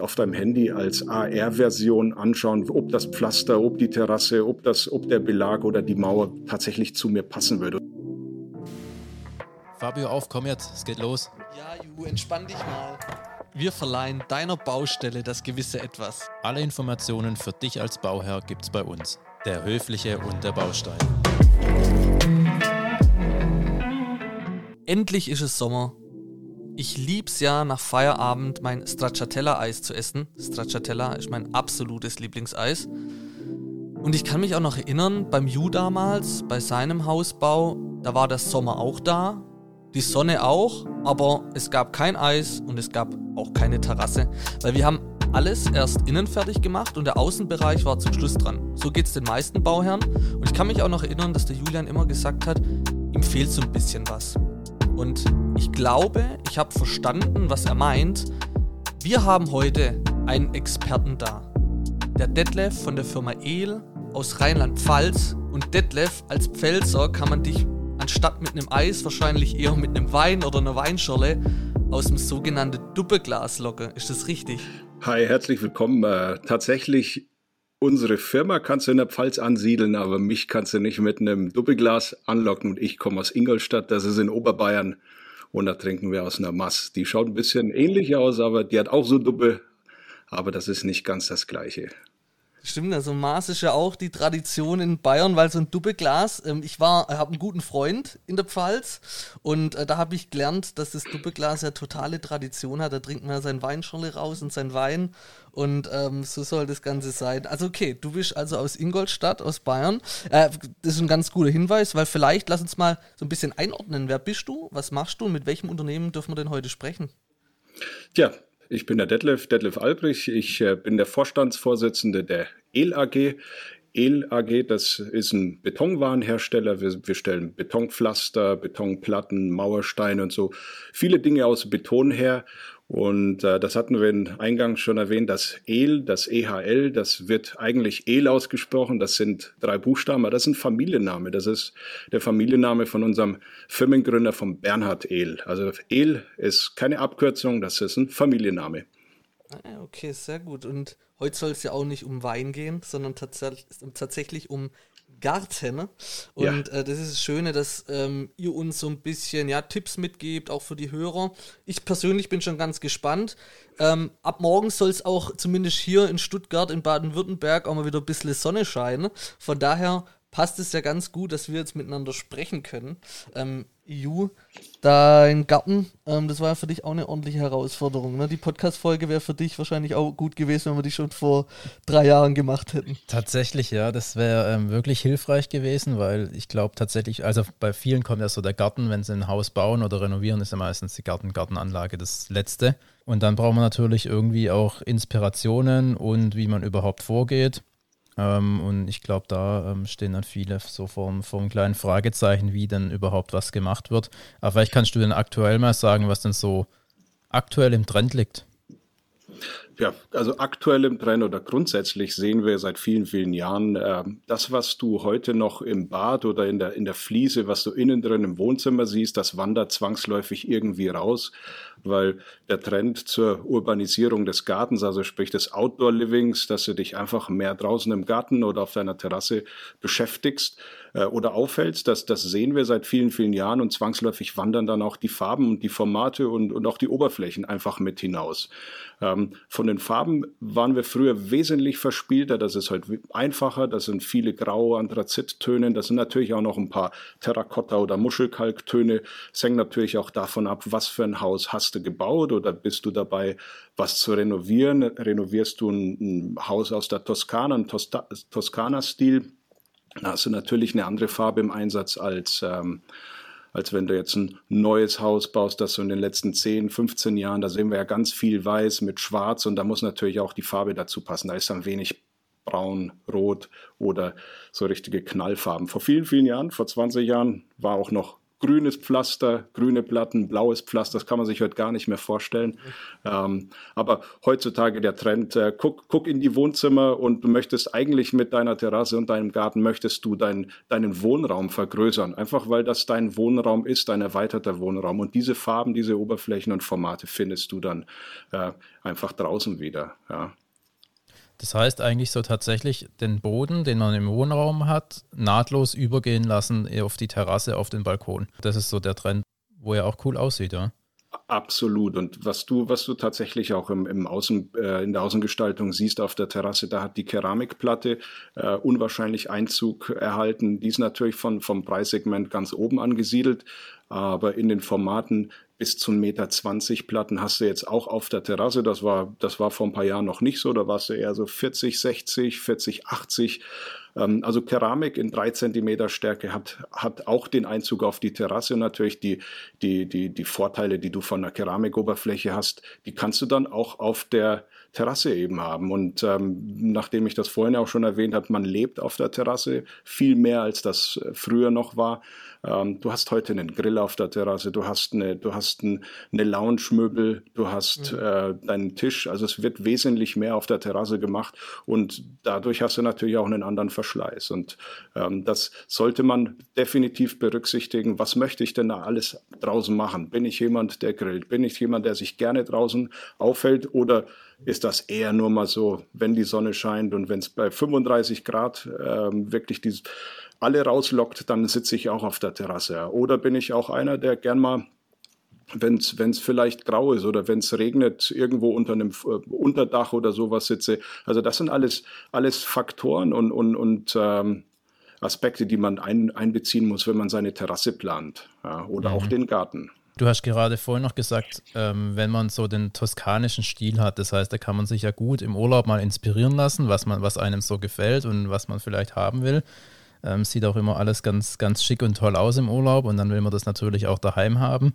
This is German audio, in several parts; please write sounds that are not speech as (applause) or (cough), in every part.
auf deinem Handy als AR-Version anschauen, ob das Pflaster, ob die Terrasse, ob, das, ob der Belag oder die Mauer tatsächlich zu mir passen würde. Fabio, auf, komm jetzt, es geht los. Ja, Ju, entspann dich mal. Wir verleihen deiner Baustelle das gewisse Etwas. Alle Informationen für dich als Bauherr gibt's bei uns. Der Höfliche und der Baustein. Endlich ist es Sommer. Ich lieb's ja, nach Feierabend mein Stracciatella-Eis zu essen. Stracciatella ist mein absolutes Lieblingseis. Und ich kann mich auch noch erinnern, beim Ju damals, bei seinem Hausbau, da war der Sommer auch da, die Sonne auch, aber es gab kein Eis und es gab auch keine Terrasse, weil wir haben alles erst innen fertig gemacht und der Außenbereich war zum Schluss dran. So geht es den meisten Bauherren und ich kann mich auch noch erinnern, dass der Julian immer gesagt hat, ihm fehlt so ein bisschen was. Und ich glaube, ich habe verstanden, was er meint. Wir haben heute einen Experten da. Der Detlef von der Firma El aus Rheinland-Pfalz. Und Detlef, als Pfälzer kann man dich anstatt mit einem Eis wahrscheinlich eher mit einem Wein oder einer Weinschorle aus dem sogenannten Duppeglas locken. Ist das richtig? Hi, herzlich willkommen. Äh, tatsächlich, unsere Firma kannst du in der Pfalz ansiedeln, aber mich kannst du nicht mit einem Duppeglas anlocken. Und ich komme aus Ingolstadt, das ist in Oberbayern. Und da trinken wir aus einer Mass. Die schaut ein bisschen ähnlich aus, aber die hat auch so Duppe. Aber das ist nicht ganz das Gleiche. Stimmt, also Maß ist ja auch die Tradition in Bayern, weil so ein Doppelglas, ähm, ich war, äh, habe einen guten Freund in der Pfalz und äh, da habe ich gelernt, dass das Doppelglas ja totale Tradition hat. Da trinkt man ja sein Weinschorle raus und sein Wein und ähm, so soll das Ganze sein. Also okay, du bist also aus Ingolstadt, aus Bayern. Äh, das ist ein ganz guter Hinweis, weil vielleicht lass uns mal so ein bisschen einordnen. Wer bist du? Was machst du? Und mit welchem Unternehmen dürfen wir denn heute sprechen? Tja, ich bin der Detlef, Detlef Albrecht. Ich äh, bin der Vorstandsvorsitzende der EL AG. EL AG, das ist ein Betonwarenhersteller. Wir, wir, stellen Betonpflaster, Betonplatten, Mauersteine und so viele Dinge aus Beton her. Und äh, das hatten wir in eingangs schon erwähnt, das EL, das EHL, das wird eigentlich EL ausgesprochen. Das sind drei Buchstaben, aber das ist ein Familienname. Das ist der Familienname von unserem Firmengründer, von Bernhard EL. Also EL ist keine Abkürzung, das ist ein Familienname. Ah, okay, sehr gut. Und heute soll es ja auch nicht um Wein gehen, sondern tats tatsächlich um Garten. Und ja. äh, das ist das Schöne, dass ähm, ihr uns so ein bisschen ja, Tipps mitgebt, auch für die Hörer. Ich persönlich bin schon ganz gespannt. Ähm, ab morgen soll es auch zumindest hier in Stuttgart, in Baden-Württemberg, auch mal wieder ein bisschen Sonne scheinen. Von daher passt es ja ganz gut, dass wir jetzt miteinander sprechen können. Ähm, EU, dein Garten, ähm, das war ja für dich auch eine ordentliche Herausforderung. Ne? Die Podcast-Folge wäre für dich wahrscheinlich auch gut gewesen, wenn wir die schon vor drei Jahren gemacht hätten. Tatsächlich, ja, das wäre ähm, wirklich hilfreich gewesen, weil ich glaube tatsächlich, also bei vielen kommt ja so der Garten, wenn sie ein Haus bauen oder renovieren, ist ja meistens die Garten Gartenanlage das Letzte. Und dann braucht man natürlich irgendwie auch Inspirationen und wie man überhaupt vorgeht. Ähm, und ich glaube, da ähm, stehen dann viele so vor, vor einem kleinen Fragezeichen, wie denn überhaupt was gemacht wird. Aber vielleicht kannst du denn aktuell mal sagen, was denn so aktuell im Trend liegt. Ja, also aktuell im Trend oder grundsätzlich sehen wir seit vielen, vielen Jahren, äh, das, was du heute noch im Bad oder in der, in der Fliese, was du innen drin im Wohnzimmer siehst, das wandert zwangsläufig irgendwie raus, weil der Trend zur Urbanisierung des Gartens, also sprich des Outdoor-Livings, dass du dich einfach mehr draußen im Garten oder auf deiner Terrasse beschäftigst, äh, oder auffällt. Das, das sehen wir seit vielen, vielen Jahren und zwangsläufig wandern dann auch die Farben und die Formate und, und auch die Oberflächen einfach mit hinaus. Ähm, von den Farben waren wir früher wesentlich verspielter. Das ist heute einfacher. Das sind viele graue Anthrazittöne. Das sind natürlich auch noch ein paar Terrakotta- oder Muschelkalktöne. Es hängt natürlich auch davon ab, was für ein Haus hast du gebaut oder bist du dabei, was zu renovieren. Renovierst du ein, ein Haus aus der Toskana, ein Toskana-Stil, da hast du natürlich eine andere Farbe im Einsatz als, ähm, als wenn du jetzt ein neues Haus baust, das so in den letzten 10, 15 Jahren, da sehen wir ja ganz viel weiß mit schwarz und da muss natürlich auch die Farbe dazu passen. Da ist dann wenig braun, rot oder so richtige Knallfarben. Vor vielen, vielen Jahren, vor 20 Jahren, war auch noch grünes Pflaster, grüne Platten, blaues Pflaster, das kann man sich heute gar nicht mehr vorstellen. Ähm, aber heutzutage der Trend, äh, guck, guck in die Wohnzimmer und du möchtest eigentlich mit deiner Terrasse und deinem Garten, möchtest du dein, deinen Wohnraum vergrößern. Einfach weil das dein Wohnraum ist, dein erweiterter Wohnraum. Und diese Farben, diese Oberflächen und Formate findest du dann äh, einfach draußen wieder. Ja. Das heißt eigentlich so tatsächlich den Boden, den man im Wohnraum hat, nahtlos übergehen lassen auf die Terrasse, auf den Balkon. Das ist so der Trend, wo er auch cool aussieht, ja. Absolut. Und was du, was du tatsächlich auch im, im Außen, äh, in der Außengestaltung siehst auf der Terrasse, da hat die Keramikplatte äh, unwahrscheinlich Einzug erhalten. Die ist natürlich von, vom Preissegment ganz oben angesiedelt, aber in den Formaten bis zu 1,20 Meter Platten hast du jetzt auch auf der Terrasse. Das war, das war vor ein paar Jahren noch nicht so. Da warst du eher so 40, 60, 40, 80. also Keramik in drei Zentimeter Stärke hat, hat auch den Einzug auf die Terrasse. Natürlich die, die, die, die Vorteile, die du von der Keramikoberfläche hast, die kannst du dann auch auf der Terrasse eben haben. Und ähm, nachdem ich das vorhin auch schon erwähnt habe, man lebt auf der Terrasse viel mehr, als das früher noch war. Ähm, du hast heute einen Grill auf der Terrasse, du hast eine, du hast ein, eine Lounge-Möbel, du hast mhm. äh, deinen Tisch. Also es wird wesentlich mehr auf der Terrasse gemacht und dadurch hast du natürlich auch einen anderen Verschleiß. Und ähm, das sollte man definitiv berücksichtigen. Was möchte ich denn da alles draußen machen? Bin ich jemand, der grillt? Bin ich jemand, der sich gerne draußen aufhält oder ist das eher nur mal so, wenn die Sonne scheint und wenn es bei 35 Grad ähm, wirklich die alle rauslockt, dann sitze ich auch auf der Terrasse. Oder bin ich auch einer, der gern mal wenn es vielleicht grau ist oder wenn es regnet, irgendwo unter einem äh, Unterdach oder sowas sitze. Also das sind alles, alles Faktoren und, und, und ähm, Aspekte, die man ein, einbeziehen muss, wenn man seine Terrasse plant ja, oder mhm. auch den Garten. Du hast gerade vorhin noch gesagt, ähm, wenn man so den toskanischen Stil hat, das heißt, da kann man sich ja gut im Urlaub mal inspirieren lassen, was man, was einem so gefällt und was man vielleicht haben will. Ähm, sieht auch immer alles ganz, ganz schick und toll aus im Urlaub und dann will man das natürlich auch daheim haben.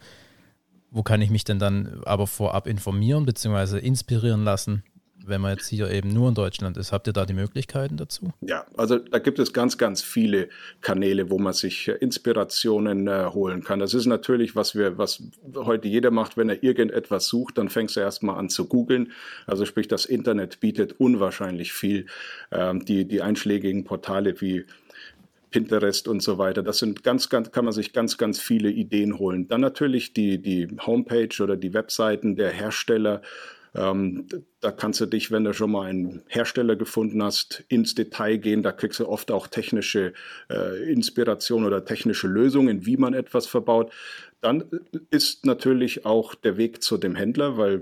Wo kann ich mich denn dann aber vorab informieren bzw. inspirieren lassen? Wenn man jetzt hier eben nur in Deutschland ist, habt ihr da die Möglichkeiten dazu? Ja, also da gibt es ganz, ganz viele Kanäle, wo man sich Inspirationen äh, holen kann. Das ist natürlich, was wir, was heute jeder macht, wenn er irgendetwas sucht, dann fängst du erstmal an zu googeln. Also sprich, das Internet bietet unwahrscheinlich viel. Ähm, die, die einschlägigen Portale wie Pinterest und so weiter. Das sind ganz, ganz, kann man sich ganz, ganz viele Ideen holen. Dann natürlich die, die Homepage oder die Webseiten der Hersteller ähm, da kannst du dich, wenn du schon mal einen Hersteller gefunden hast, ins Detail gehen. Da kriegst du oft auch technische äh, Inspiration oder technische Lösungen, wie man etwas verbaut. Dann ist natürlich auch der Weg zu dem Händler, weil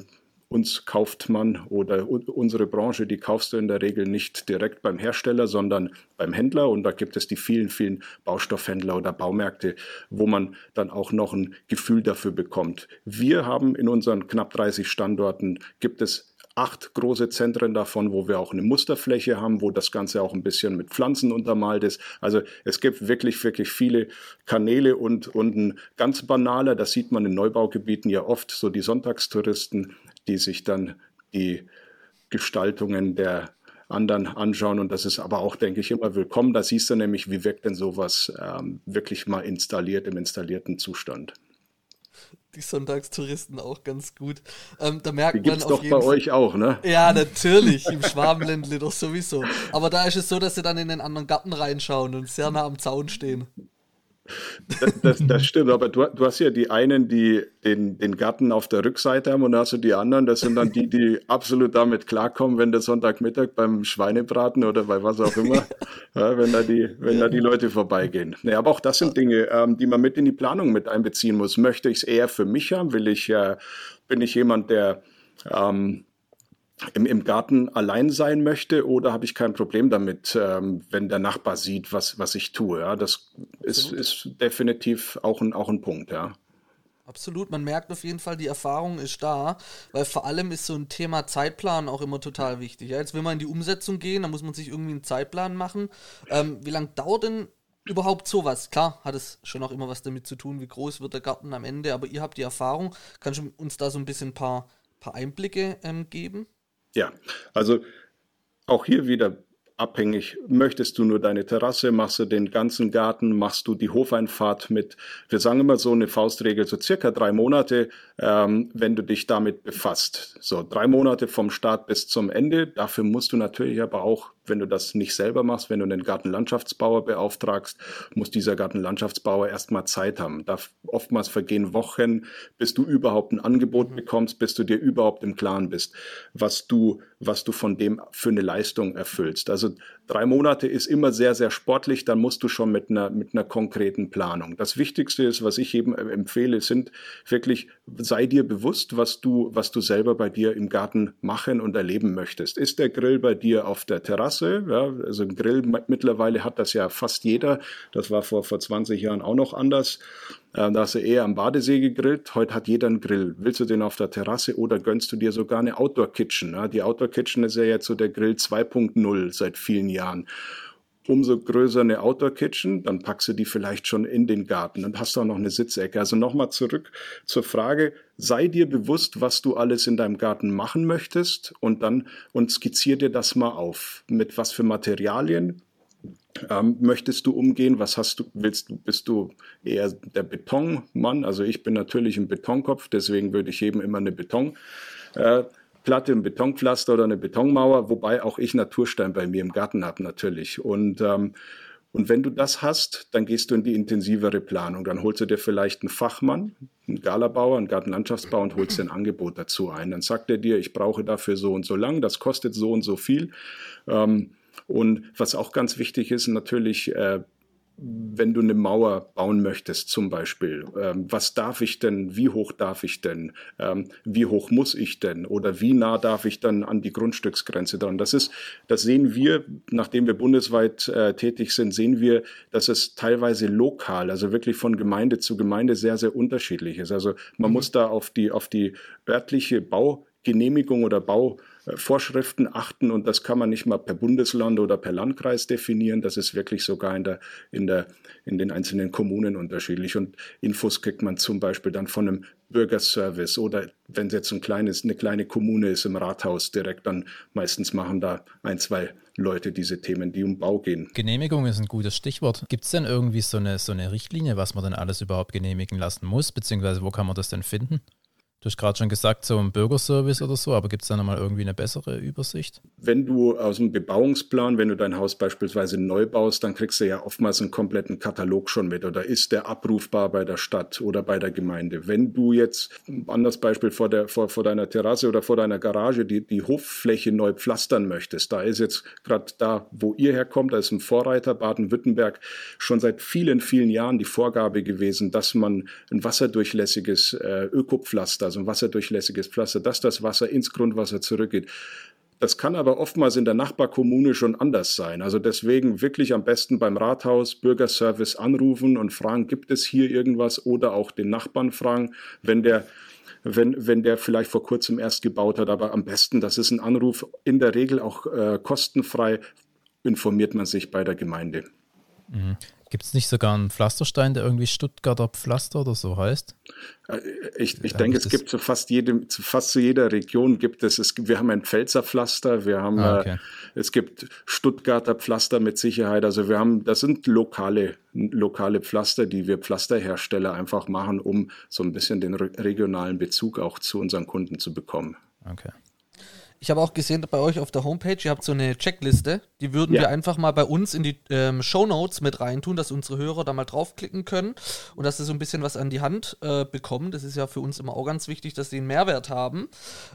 uns kauft man oder unsere Branche, die kaufst du in der Regel nicht direkt beim Hersteller, sondern beim Händler. Und da gibt es die vielen, vielen Baustoffhändler oder Baumärkte, wo man dann auch noch ein Gefühl dafür bekommt. Wir haben in unseren knapp 30 Standorten, gibt es acht große Zentren davon, wo wir auch eine Musterfläche haben, wo das Ganze auch ein bisschen mit Pflanzen untermalt ist. Also es gibt wirklich, wirklich viele Kanäle und, und ein ganz banaler, das sieht man in Neubaugebieten ja oft, so die Sonntagstouristen, die sich dann die Gestaltungen der anderen anschauen. Und das ist aber auch, denke ich, immer willkommen. Da siehst du nämlich, wie wirkt denn sowas ähm, wirklich mal installiert im installierten Zustand. Die Sonntagstouristen auch ganz gut. Ähm, da merkt die gibt's man auf doch bei Fall, euch auch, ne? Ja, natürlich. Im Schwabenländle doch sowieso. Aber da ist es so, dass sie dann in den anderen Garten reinschauen und sehr nah am Zaun stehen. Das, das, das, (laughs) stimmt, aber du, du, hast ja die einen, die den, den Garten auf der Rückseite haben und dann hast du die anderen, das sind dann die, die absolut damit klarkommen, wenn der Sonntagmittag beim Schweinebraten oder bei was auch immer, (laughs) ja, wenn, da die, wenn da die Leute vorbeigehen. Nee, aber auch das sind Dinge, ähm, die man mit in die Planung mit einbeziehen muss. Möchte ich es eher für mich haben? Will ich, äh, bin ich jemand, der ähm, im, im Garten allein sein möchte oder habe ich kein Problem damit, ähm, wenn der Nachbar sieht, was, was ich tue. Ja, das ist, ist definitiv auch ein, auch ein Punkt, ja. Absolut, man merkt auf jeden Fall, die Erfahrung ist da, weil vor allem ist so ein Thema Zeitplan auch immer total wichtig. Ja, jetzt will man in die Umsetzung gehen, da muss man sich irgendwie einen Zeitplan machen. Ähm, wie lange dauert denn überhaupt sowas? Klar, hat es schon auch immer was damit zu tun, wie groß wird der Garten am Ende, aber ihr habt die Erfahrung. Kannst du uns da so ein bisschen ein paar, paar Einblicke ähm, geben? Ja, also auch hier wieder abhängig. Möchtest du nur deine Terrasse, machst du den ganzen Garten, machst du die Hofeinfahrt mit, wir sagen immer so eine Faustregel, so circa drei Monate, ähm, wenn du dich damit befasst. So drei Monate vom Start bis zum Ende. Dafür musst du natürlich aber auch wenn du das nicht selber machst, wenn du einen Gartenlandschaftsbauer beauftragst, muss dieser Gartenlandschaftsbauer erstmal Zeit haben. Da oftmals vergehen Wochen, bis du überhaupt ein Angebot mhm. bekommst, bis du dir überhaupt im Klaren bist, was du, was du von dem für eine Leistung erfüllst. Also drei Monate ist immer sehr, sehr sportlich, dann musst du schon mit einer, mit einer konkreten Planung. Das Wichtigste ist, was ich eben empfehle, sind wirklich, sei dir bewusst, was du, was du selber bei dir im Garten machen und erleben möchtest. Ist der Grill bei dir auf der Terrasse? Ja, also ein Grill mittlerweile hat das ja fast jeder. Das war vor, vor 20 Jahren auch noch anders. Ähm, da hast du eher am Badesee gegrillt. Heute hat jeder einen Grill. Willst du den auf der Terrasse oder gönnst du dir sogar eine Outdoor Kitchen? Die Outdoor Kitchen ist ja jetzt so der Grill 2.0 seit vielen Jahren. Umso größer eine Outdoor Kitchen, dann packst du die vielleicht schon in den Garten und hast auch noch eine Sitzecke. Also nochmal zurück zur Frage, sei dir bewusst, was du alles in deinem Garten machen möchtest und dann und skizzier dir das mal auf. Mit was für Materialien, ähm, möchtest du umgehen? Was hast du, willst du, bist du eher der Betonmann? Also ich bin natürlich ein Betonkopf, deswegen würde ich eben immer eine Betonplatte, äh, ein Betonpflaster oder eine Betonmauer, wobei auch ich Naturstein bei mir im Garten habe natürlich. Und ähm, und wenn du das hast, dann gehst du in die intensivere Planung. Dann holst du dir vielleicht einen Fachmann, einen Galabauer, einen Gartenlandschaftsbauer und holst dir ein Angebot dazu ein. Dann sagt er dir, ich brauche dafür so und so lang, das kostet so und so viel. Ähm, und was auch ganz wichtig ist, natürlich, äh, wenn du eine Mauer bauen möchtest, zum Beispiel, ähm, was darf ich denn, wie hoch darf ich denn, ähm, wie hoch muss ich denn oder wie nah darf ich dann an die Grundstücksgrenze dran? Das ist, das sehen wir, nachdem wir bundesweit äh, tätig sind, sehen wir, dass es teilweise lokal, also wirklich von Gemeinde zu Gemeinde sehr, sehr unterschiedlich ist. Also man mhm. muss da auf die, auf die örtliche Baugenehmigung oder Bau Vorschriften achten und das kann man nicht mal per Bundesland oder per Landkreis definieren. Das ist wirklich sogar in, der, in, der, in den einzelnen Kommunen unterschiedlich. Und Infos kriegt man zum Beispiel dann von einem Bürgerservice oder wenn es jetzt ein kleines, eine kleine Kommune ist im Rathaus direkt, dann meistens machen da ein, zwei Leute diese Themen, die um Bau gehen. Genehmigung ist ein gutes Stichwort. Gibt es denn irgendwie so eine, so eine Richtlinie, was man denn alles überhaupt genehmigen lassen muss, beziehungsweise wo kann man das denn finden? Du hast gerade schon gesagt, so ein Bürgerservice oder so, aber gibt es da nochmal irgendwie eine bessere Übersicht? Wenn du aus dem Bebauungsplan, wenn du dein Haus beispielsweise neu baust, dann kriegst du ja oftmals einen kompletten Katalog schon mit oder ist der abrufbar bei der Stadt oder bei der Gemeinde. Wenn du jetzt, anderes Beispiel vor, der, vor, vor deiner Terrasse oder vor deiner Garage, die, die Hoffläche neu pflastern möchtest, da ist jetzt gerade da, wo ihr herkommt, da ist ein Vorreiter, Baden-Württemberg, schon seit vielen, vielen Jahren die Vorgabe gewesen, dass man ein wasserdurchlässiges äh, Ökopflaster, also ein wasserdurchlässiges Pflaster, dass das Wasser ins Grundwasser zurückgeht. Das kann aber oftmals in der Nachbarkommune schon anders sein. Also deswegen wirklich am besten beim Rathaus Bürgerservice anrufen und fragen, gibt es hier irgendwas oder auch den Nachbarn fragen, wenn der wenn, wenn der vielleicht vor kurzem erst gebaut hat, aber am besten, das ist ein Anruf, in der Regel auch äh, kostenfrei, informiert man sich bei der Gemeinde. Gibt es nicht sogar einen Pflasterstein, der irgendwie Stuttgarter Pflaster oder so heißt? Äh, ich, ich denke, es gibt zu fast jedem, zu fast zu jeder Region gibt es, es wir haben ein Pfälzer Pflaster, wir haben, ah, okay. äh, es gibt Stuttgarter Pflaster mit Sicherheit. Also wir haben, das sind lokale, lokale Pflaster, die wir Pflasterhersteller einfach machen, um so ein bisschen den regionalen Bezug auch zu unseren Kunden zu bekommen. Okay. Ich habe auch gesehen bei euch auf der Homepage, ihr habt so eine Checkliste. Die würden ja. wir einfach mal bei uns in die ähm, Show Notes mit reintun, dass unsere Hörer da mal draufklicken können und dass sie so ein bisschen was an die Hand äh, bekommen. Das ist ja für uns immer auch ganz wichtig, dass sie einen Mehrwert haben.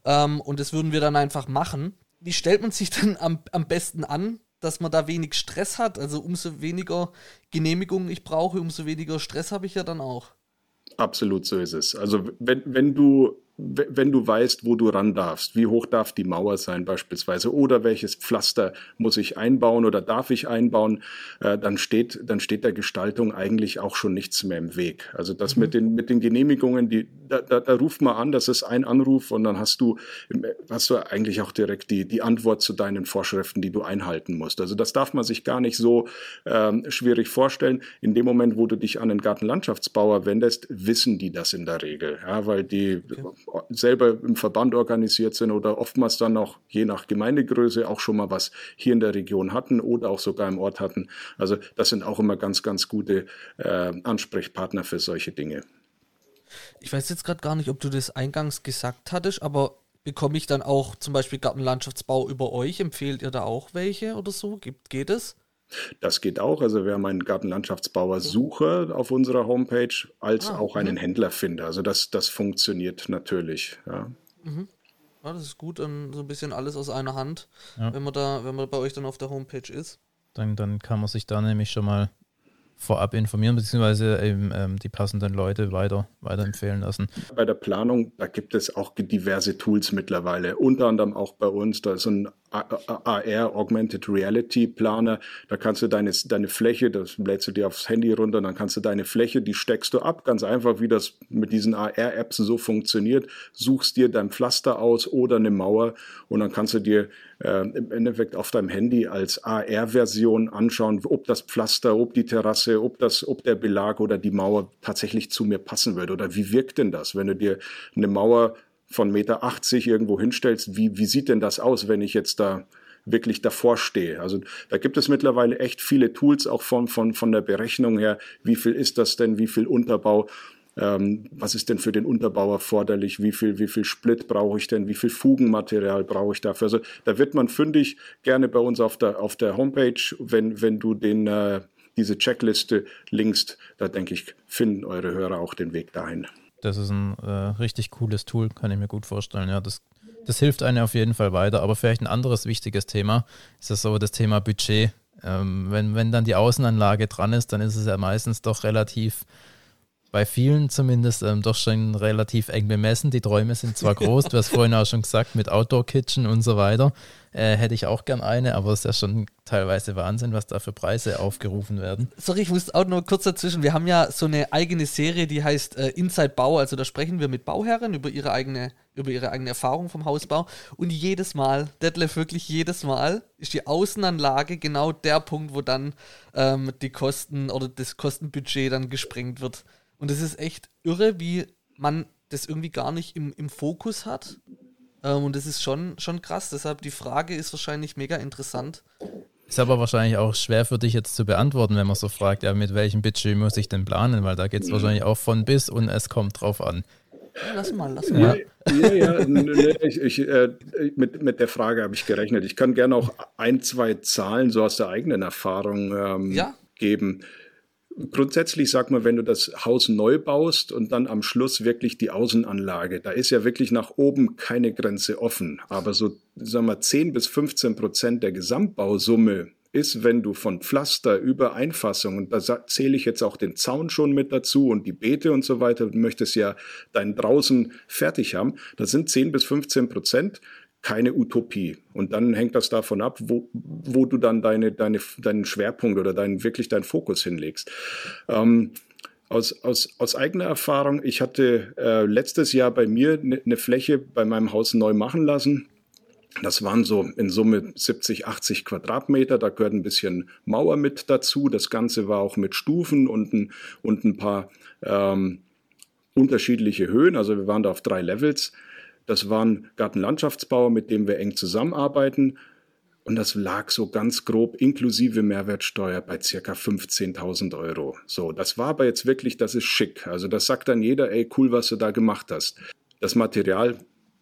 Ähm, und das würden wir dann einfach machen. Wie stellt man sich (laughs) dann am, am besten an, dass man da wenig Stress hat? Also umso weniger Genehmigungen ich brauche, umso weniger Stress habe ich ja dann auch. Absolut so ist es. Also wenn, wenn du wenn du weißt, wo du ran darfst, wie hoch darf die Mauer sein beispielsweise oder welches Pflaster muss ich einbauen oder darf ich einbauen, äh, dann steht dann steht der Gestaltung eigentlich auch schon nichts mehr im Weg. Also das mhm. mit den mit den Genehmigungen, die da, da, da ruft man an, das ist ein Anruf und dann hast du hast du eigentlich auch direkt die die Antwort zu deinen Vorschriften, die du einhalten musst. Also das darf man sich gar nicht so ähm, schwierig vorstellen. In dem Moment, wo du dich an einen Gartenlandschaftsbauer wendest, wissen die das in der Regel, ja, weil die okay selber im Verband organisiert sind oder oftmals dann auch je nach Gemeindegröße auch schon mal was hier in der Region hatten oder auch sogar im Ort hatten. Also das sind auch immer ganz, ganz gute äh, Ansprechpartner für solche Dinge. Ich weiß jetzt gerade gar nicht, ob du das eingangs gesagt hattest, aber bekomme ich dann auch zum Beispiel Gartenlandschaftsbau über euch? Empfehlt ihr da auch welche oder so? Gibt, geht es? Das geht auch. Also wir haben einen Gartenlandschaftsbauer-Sucher auf unserer Homepage, als ah, auch einen mh. Händlerfinder. Also das, das funktioniert natürlich. Ja. Mhm. ja das ist gut, um, so ein bisschen alles aus einer Hand, ja. wenn man da, wenn man bei euch dann auf der Homepage ist. Dann, dann kann man sich da nämlich schon mal vorab informieren, beziehungsweise eben ähm, die passenden Leute weiter, weiterempfehlen lassen. Bei der Planung, da gibt es auch diverse Tools mittlerweile, unter anderem auch bei uns, da ist ein AR, Augmented Reality Planer. Da kannst du deine, deine Fläche, das lädst du dir aufs Handy runter, dann kannst du deine Fläche, die steckst du ab, ganz einfach, wie das mit diesen AR-Apps so funktioniert. Suchst dir dein Pflaster aus oder eine Mauer und dann kannst du dir äh, im Endeffekt auf deinem Handy als AR-Version anschauen, ob das Pflaster, ob die Terrasse, ob das, ob der Belag oder die Mauer tatsächlich zu mir passen würde oder wie wirkt denn das, wenn du dir eine Mauer von Meter 80 irgendwo hinstellst, wie, wie sieht denn das aus, wenn ich jetzt da wirklich davor stehe. Also da gibt es mittlerweile echt viele Tools, auch von, von, von der Berechnung her, wie viel ist das denn, wie viel Unterbau, ähm, was ist denn für den Unterbau erforderlich, wie viel, wie viel Split brauche ich denn, wie viel Fugenmaterial brauche ich dafür. Also da wird man fündig gerne bei uns auf der, auf der Homepage, wenn, wenn du den, äh, diese Checkliste linkst, da denke ich, finden eure Hörer auch den Weg dahin. Das ist ein äh, richtig cooles Tool, kann ich mir gut vorstellen. Ja, das, das hilft einem auf jeden Fall weiter. Aber vielleicht ein anderes wichtiges Thema ist das so das Thema Budget. Ähm, wenn, wenn dann die Außenanlage dran ist, dann ist es ja meistens doch relativ bei vielen zumindest ähm, doch schon relativ eng bemessen. Die Träume sind zwar (laughs) groß, du hast vorhin auch schon gesagt, mit Outdoor Kitchen und so weiter. Äh, hätte ich auch gern eine, aber es ist ja schon teilweise Wahnsinn, was da für Preise aufgerufen werden. Sorry, ich muss auch nur kurz dazwischen. Wir haben ja so eine eigene Serie, die heißt äh, Inside Bau. Also da sprechen wir mit Bauherren über ihre eigene, über ihre eigene Erfahrung vom Hausbau. Und jedes Mal, Detlef, wirklich jedes Mal, ist die Außenanlage genau der Punkt, wo dann ähm, die Kosten oder das Kostenbudget dann gesprengt wird. Und es ist echt irre, wie man das irgendwie gar nicht im, im Fokus hat. Ähm, und das ist schon, schon krass. Deshalb die Frage ist wahrscheinlich mega interessant. Ist aber wahrscheinlich auch schwer für dich jetzt zu beantworten, wenn man so fragt, ja, mit welchem Budget muss ich denn planen? Weil da geht es wahrscheinlich auch von bis und es kommt drauf an. lass mal, lass mal. Ja, ja, ja ich, ich, äh, mit, mit der Frage habe ich gerechnet. Ich kann gerne auch ein, zwei Zahlen so aus der eigenen Erfahrung ähm, ja. geben grundsätzlich sag mal, wenn du das Haus neu baust und dann am Schluss wirklich die Außenanlage, da ist ja wirklich nach oben keine Grenze offen. Aber so, sagen wir, 10 bis 15 Prozent der Gesamtbausumme ist, wenn du von Pflaster über Einfassung, und da zähle ich jetzt auch den Zaun schon mit dazu und die Beete und so weiter, du möchtest ja dein draußen fertig haben, das sind 10 bis 15 Prozent keine Utopie. Und dann hängt das davon ab, wo, wo du dann deine, deine, deinen Schwerpunkt oder deinen, wirklich deinen Fokus hinlegst. Ähm, aus, aus, aus eigener Erfahrung, ich hatte äh, letztes Jahr bei mir eine ne Fläche bei meinem Haus neu machen lassen. Das waren so in Summe 70, 80 Quadratmeter. Da gehört ein bisschen Mauer mit dazu. Das Ganze war auch mit Stufen und ein, und ein paar ähm, unterschiedliche Höhen. Also wir waren da auf drei Levels. Das waren Gartenlandschaftsbauer, mit denen wir eng zusammenarbeiten. Und das lag so ganz grob inklusive Mehrwertsteuer bei circa 15.000 Euro. So, das war aber jetzt wirklich, das ist schick. Also das sagt dann jeder, ey, cool, was du da gemacht hast. Das Material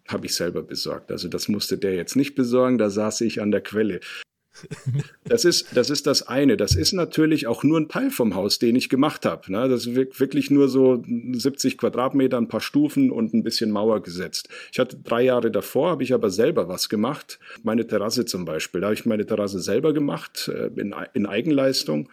habe ich selber besorgt. Also das musste der jetzt nicht besorgen, da saß ich an der Quelle. (laughs) Das ist, das ist das eine. Das ist natürlich auch nur ein Teil vom Haus, den ich gemacht habe. Ne? Das ist wirklich nur so 70 Quadratmeter, ein paar Stufen und ein bisschen Mauer gesetzt. Ich hatte drei Jahre davor, habe ich aber selber was gemacht. Meine Terrasse zum Beispiel. Da habe ich meine Terrasse selber gemacht, äh, in, in Eigenleistung.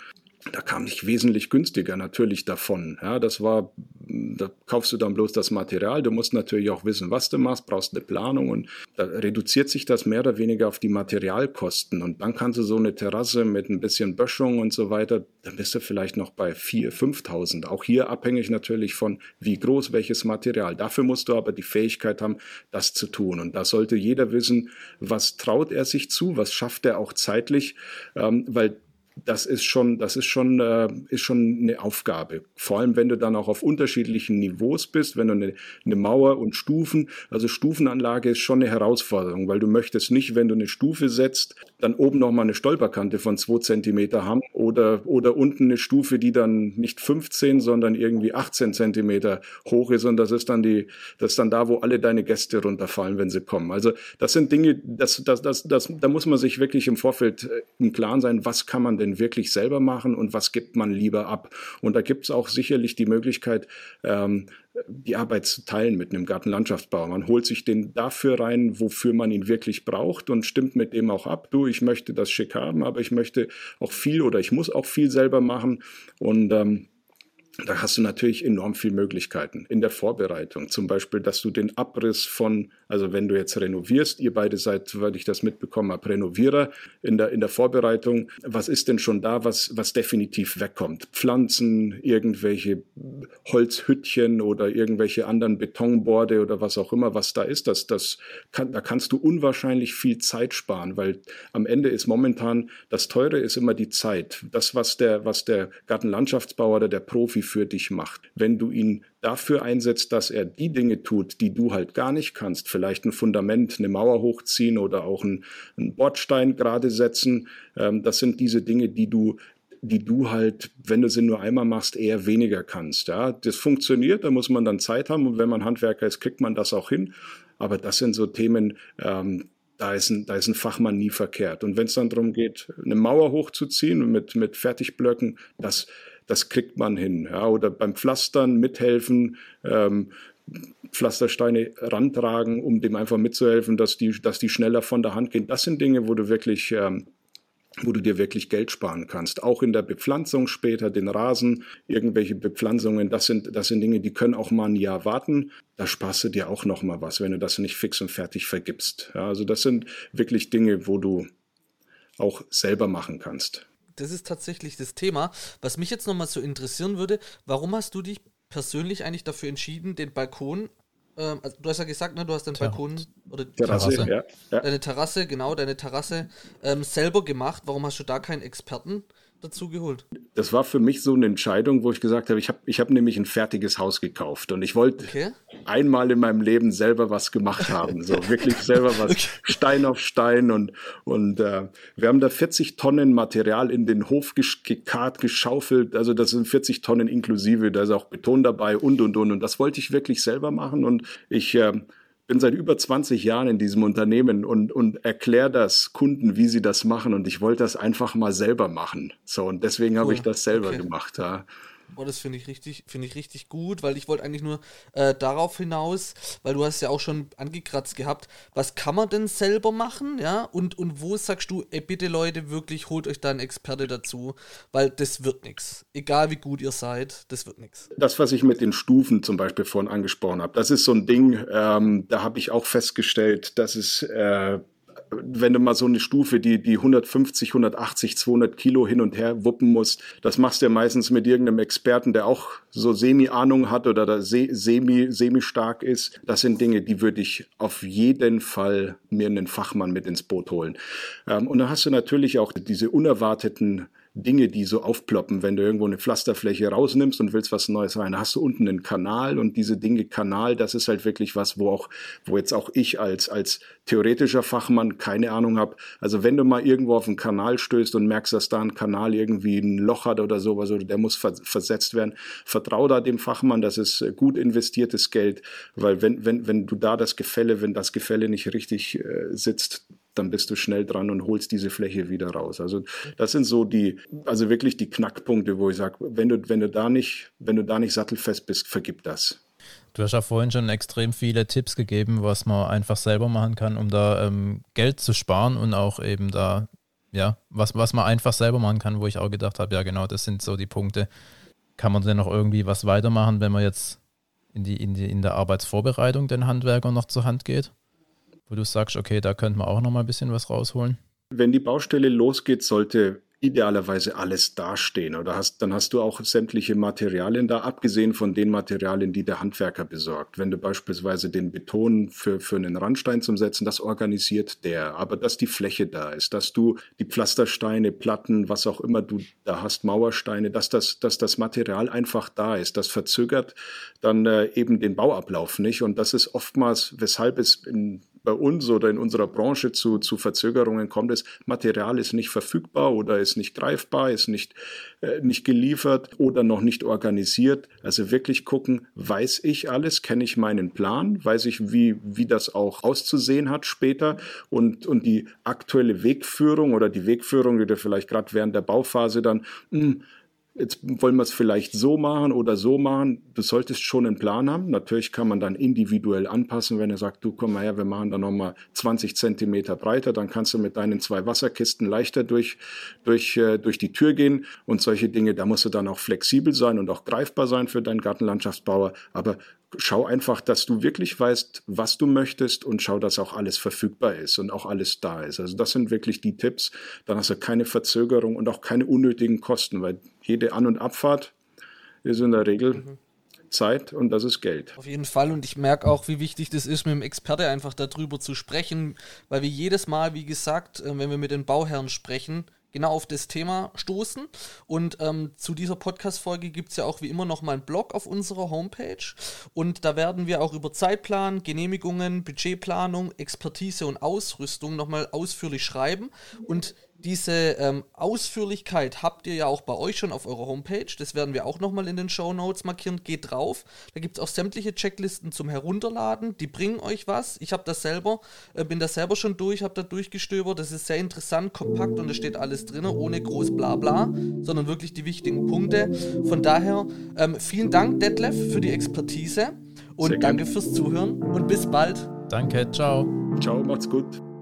Da kam ich wesentlich günstiger natürlich davon. Ja, das war, da kaufst du dann bloß das Material. Du musst natürlich auch wissen, was du machst, brauchst eine Planung und da reduziert sich das mehr oder weniger auf die Materialkosten. Und dann kannst du so eine Terrasse mit ein bisschen Böschung und so weiter, dann bist du vielleicht noch bei 4.000, 5.000. Auch hier abhängig natürlich von, wie groß welches Material. Dafür musst du aber die Fähigkeit haben, das zu tun. Und da sollte jeder wissen, was traut er sich zu, was schafft er auch zeitlich, ähm, weil das ist schon, das ist schon, äh, ist schon eine Aufgabe. Vor allem, wenn du dann auch auf unterschiedlichen Niveaus bist, wenn du eine, eine Mauer und Stufen, also Stufenanlage ist schon eine Herausforderung, weil du möchtest nicht, wenn du eine Stufe setzt, dann oben nochmal eine Stolperkante von zwei Zentimeter haben oder, oder unten eine Stufe, die dann nicht 15, sondern irgendwie 18 Zentimeter hoch ist und das ist dann die, das ist dann da, wo alle deine Gäste runterfallen, wenn sie kommen. Also das sind Dinge, das, das, das, das, da muss man sich wirklich im Vorfeld äh, im Klaren sein, was kann man denn denn wirklich selber machen und was gibt man lieber ab. Und da gibt es auch sicherlich die Möglichkeit, ähm, die Arbeit zu teilen mit einem Gartenlandschaftsbauer. Man holt sich den dafür rein, wofür man ihn wirklich braucht und stimmt mit dem auch ab. Du, ich möchte das schick haben, aber ich möchte auch viel oder ich muss auch viel selber machen. Und ähm, da hast du natürlich enorm viel Möglichkeiten in der Vorbereitung. Zum Beispiel, dass du den Abriss von, also wenn du jetzt renovierst, ihr beide seid, weil ich das mitbekommen habe, Renovierer in der, in der Vorbereitung. Was ist denn schon da, was, was definitiv wegkommt? Pflanzen, irgendwelche Holzhüttchen oder irgendwelche anderen Betonborde oder was auch immer, was da ist, das, das kann, da kannst du unwahrscheinlich viel Zeit sparen, weil am Ende ist momentan das Teure ist immer die Zeit. Das, was der, was der Gartenlandschaftsbauer oder der Profi für dich macht. Wenn du ihn dafür einsetzt, dass er die Dinge tut, die du halt gar nicht kannst, vielleicht ein Fundament, eine Mauer hochziehen oder auch einen, einen Bordstein gerade setzen, ähm, das sind diese Dinge, die du die du halt, wenn du sie nur einmal machst, eher weniger kannst. Ja, das funktioniert, da muss man dann Zeit haben und wenn man Handwerker ist, kriegt man das auch hin. Aber das sind so Themen, ähm, da ist, ein, da ist ein Fachmann nie verkehrt. Und wenn es dann darum geht, eine Mauer hochzuziehen mit, mit Fertigblöcken, das, das kriegt man hin. Ja, oder beim Pflastern mithelfen, ähm, Pflastersteine rantragen, um dem einfach mitzuhelfen, dass die, dass die schneller von der Hand gehen. Das sind Dinge, wo du wirklich, ähm, wo du dir wirklich Geld sparen kannst. Auch in der Bepflanzung später, den Rasen, irgendwelche Bepflanzungen, das sind, das sind Dinge, die können auch mal ein Jahr warten. Da sparst du dir auch noch mal was, wenn du das nicht fix und fertig vergibst. Ja, also das sind wirklich Dinge, wo du auch selber machen kannst das ist tatsächlich das Thema. Was mich jetzt nochmal so interessieren würde, warum hast du dich persönlich eigentlich dafür entschieden, den Balkon, ähm, also du hast ja gesagt, ne, du hast den Ter Balkon oder Terrasse, Terrasse. Ja, ja. deine Terrasse, genau, deine Terrasse ähm, selber gemacht. Warum hast du da keinen Experten dazu geholt? Das war für mich so eine Entscheidung, wo ich gesagt habe, ich habe ich hab nämlich ein fertiges Haus gekauft und ich wollte okay. einmal in meinem Leben selber was gemacht haben, so (laughs) wirklich selber was okay. Stein auf Stein und und äh, wir haben da 40 Tonnen Material in den Hof gekarrt, geschaufelt, also das sind 40 Tonnen inklusive, da ist auch Beton dabei und und und und das wollte ich wirklich selber machen und ich äh, bin seit über 20 Jahren in diesem Unternehmen und, und erkläre das Kunden, wie sie das machen. Und ich wollte das einfach mal selber machen. So, und deswegen cool. habe ich das selber okay. gemacht. Ja. Oh, das finde ich richtig, finde ich richtig gut, weil ich wollte eigentlich nur äh, darauf hinaus, weil du hast ja auch schon angekratzt gehabt, was kann man denn selber machen, ja? Und, und wo sagst du, ey, bitte Leute, wirklich holt euch da einen Experte dazu, weil das wird nichts. Egal wie gut ihr seid, das wird nichts. Das, was ich mit den Stufen zum Beispiel vorhin angesprochen habe, das ist so ein Ding, ähm, da habe ich auch festgestellt, dass es äh, wenn du mal so eine Stufe, die, die 150, 180, 200 Kilo hin und her wuppen musst, das machst du ja meistens mit irgendeinem Experten, der auch so Semi-Ahnung hat oder da semi, semi-stark ist. Das sind Dinge, die würde ich auf jeden Fall mir einen Fachmann mit ins Boot holen. Ähm, und dann hast du natürlich auch diese unerwarteten Dinge, die so aufploppen, wenn du irgendwo eine Pflasterfläche rausnimmst und willst was Neues rein. Hast du unten einen Kanal und diese Dinge Kanal, das ist halt wirklich was, wo auch, wo jetzt auch ich als, als theoretischer Fachmann keine Ahnung habe. Also wenn du mal irgendwo auf einen Kanal stößt und merkst, dass da ein Kanal irgendwie ein Loch hat oder sowas oder der muss versetzt werden, vertrau da dem Fachmann, das ist gut investiertes Geld, weil wenn, wenn, wenn du da das Gefälle, wenn das Gefälle nicht richtig äh, sitzt, dann bist du schnell dran und holst diese Fläche wieder raus. Also das sind so die, also wirklich die Knackpunkte, wo ich sage, wenn du, wenn du da nicht, wenn du da nicht sattelfest bist, vergib das. Du hast ja vorhin schon extrem viele Tipps gegeben, was man einfach selber machen kann, um da ähm, Geld zu sparen und auch eben da, ja, was, was man einfach selber machen kann, wo ich auch gedacht habe, ja genau, das sind so die Punkte. Kann man denn noch irgendwie was weitermachen, wenn man jetzt in, die, in, die, in der Arbeitsvorbereitung den Handwerkern noch zur Hand geht? Wo du sagst, okay, da könnte man auch noch mal ein bisschen was rausholen? Wenn die Baustelle losgeht, sollte idealerweise alles dastehen. Oder hast, dann hast du auch sämtliche Materialien da, abgesehen von den Materialien, die der Handwerker besorgt. Wenn du beispielsweise den Beton für, für einen Randstein zum Setzen, das organisiert der. Aber dass die Fläche da ist, dass du die Pflastersteine, Platten, was auch immer du da hast, Mauersteine, dass das, dass das Material einfach da ist, das verzögert dann äh, eben den Bauablauf nicht. Und das ist oftmals, weshalb es in bei uns oder in unserer Branche zu, zu Verzögerungen kommt, ist, Material ist nicht verfügbar oder ist nicht greifbar, ist nicht, äh, nicht geliefert oder noch nicht organisiert. Also wirklich gucken, weiß ich alles, kenne ich meinen Plan, weiß ich, wie, wie das auch auszusehen hat später? Und, und die aktuelle Wegführung oder die Wegführung, die du vielleicht gerade während der Bauphase dann, mh, hm, jetzt wollen wir es vielleicht so machen oder so machen. Du solltest schon einen Plan haben. Natürlich kann man dann individuell anpassen, wenn er sagt, du komm mal her, wir machen da nochmal 20 Zentimeter breiter, dann kannst du mit deinen zwei Wasserkisten leichter durch, durch, äh, durch die Tür gehen und solche Dinge, da musst du dann auch flexibel sein und auch greifbar sein für deinen Gartenlandschaftsbauer. Aber schau einfach, dass du wirklich weißt, was du möchtest und schau, dass auch alles verfügbar ist und auch alles da ist. Also das sind wirklich die Tipps. Dann hast du keine Verzögerung und auch keine unnötigen Kosten, weil jede An- und Abfahrt ist in der Regel mhm. Zeit und das ist Geld. Auf jeden Fall und ich merke auch, wie wichtig das ist, mit dem Experte einfach darüber zu sprechen, weil wir jedes Mal, wie gesagt, äh, wenn wir mit den Bauherren sprechen, genau auf das Thema stoßen. Und ähm, zu dieser Podcast-Folge gibt es ja auch wie immer noch mal einen Blog auf unserer Homepage. Und da werden wir auch über Zeitplan, Genehmigungen, Budgetplanung, Expertise und Ausrüstung nochmal ausführlich schreiben. Und diese ähm, Ausführlichkeit habt ihr ja auch bei euch schon auf eurer Homepage. Das werden wir auch nochmal in den Show Notes markieren. Geht drauf. Da gibt es auch sämtliche Checklisten zum Herunterladen. Die bringen euch was. Ich habe das selber, äh, bin da selber schon durch, habe da durchgestöbert. Das ist sehr interessant, kompakt und da steht alles drin, ohne groß Blabla, sondern wirklich die wichtigen Punkte. Von daher ähm, vielen Dank, Detlef, für die Expertise und danke fürs Zuhören und bis bald. Danke, ciao. Ciao, macht's gut.